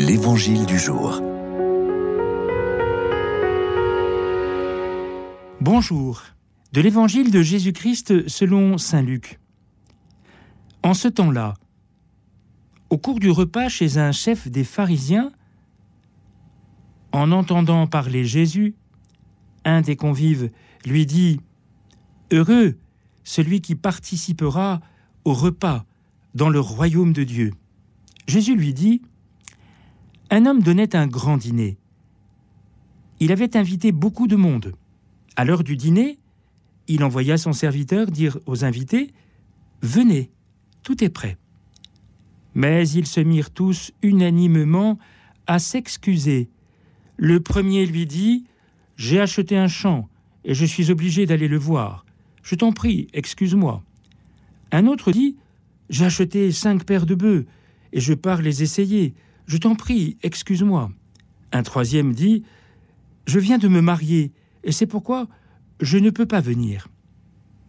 L'Évangile du jour. Bonjour. De l'Évangile de Jésus-Christ selon Saint Luc. En ce temps-là, au cours du repas chez un chef des pharisiens, en entendant parler Jésus, un des convives lui dit Heureux celui qui participera au repas dans le royaume de Dieu. Jésus lui dit Un homme donnait un grand dîner. Il avait invité beaucoup de monde. À l'heure du dîner, il envoya son serviteur dire aux invités Venez, tout est prêt. Mais ils se mirent tous unanimement à s'excuser. Le premier lui dit J'ai acheté un champ et je suis obligé d'aller le voir. Je t'en prie, excuse-moi. Un autre dit J'ai acheté cinq paires de bœufs et je pars les essayer. Je t'en prie, excuse-moi. Un troisième dit Je viens de me marier et c'est pourquoi je ne peux pas venir.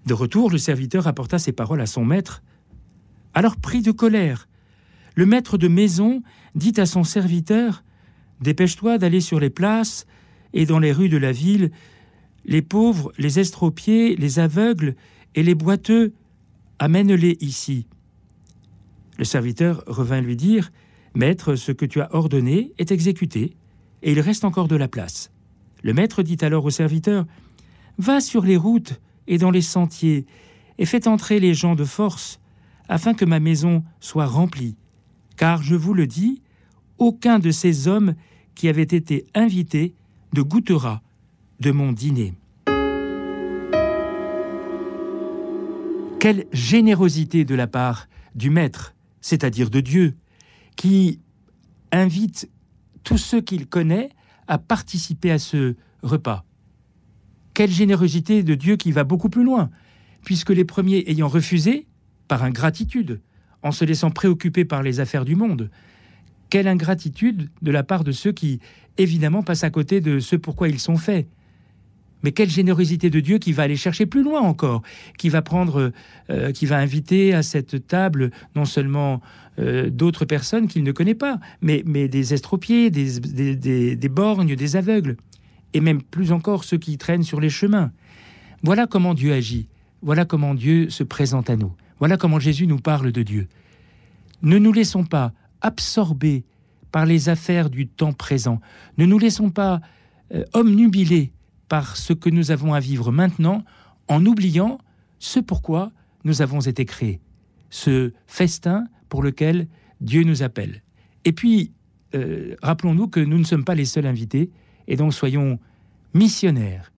De retour, le serviteur apporta ces paroles à son maître. Alors pris de colère, le maître de maison dit à son serviteur Dépêche-toi d'aller sur les places et dans les rues de la ville, les pauvres, les estropiés, les aveugles et les boiteux, amène-les ici. Le serviteur revint lui dire Maître, ce que tu as ordonné est exécuté, et il reste encore de la place. Le maître dit alors au serviteur Va sur les routes et dans les sentiers, et faites entrer les gens de force, afin que ma maison soit remplie. Car je vous le dis, aucun de ces hommes qui avaient été invités ne goûtera de mon dîner. Quelle générosité de la part du Maître, c'est-à-dire de Dieu, qui invite tous ceux qu'il connaît à participer à ce repas. Quelle générosité de Dieu qui va beaucoup plus loin, puisque les premiers ayant refusé, par ingratitude, en se laissant préoccuper par les affaires du monde, quelle ingratitude de la part de ceux qui, évidemment, passent à côté de ce pourquoi ils sont faits. Mais quelle générosité de Dieu qui va aller chercher plus loin encore, qui va prendre, euh, qui va inviter à cette table non seulement euh, d'autres personnes qu'il ne connaît pas, mais, mais des estropiés, des, des, borgnes, des aveugles, et même plus encore ceux qui traînent sur les chemins. Voilà comment Dieu agit, voilà comment Dieu se présente à nous, voilà comment Jésus nous parle de Dieu. Ne nous laissons pas absorbés par les affaires du temps présent. Ne nous laissons pas euh, par ce que nous avons à vivre maintenant en oubliant ce pourquoi nous avons été créés, ce festin pour lequel Dieu nous appelle. Et puis, euh, rappelons-nous que nous ne sommes pas les seuls invités, et donc soyons missionnaires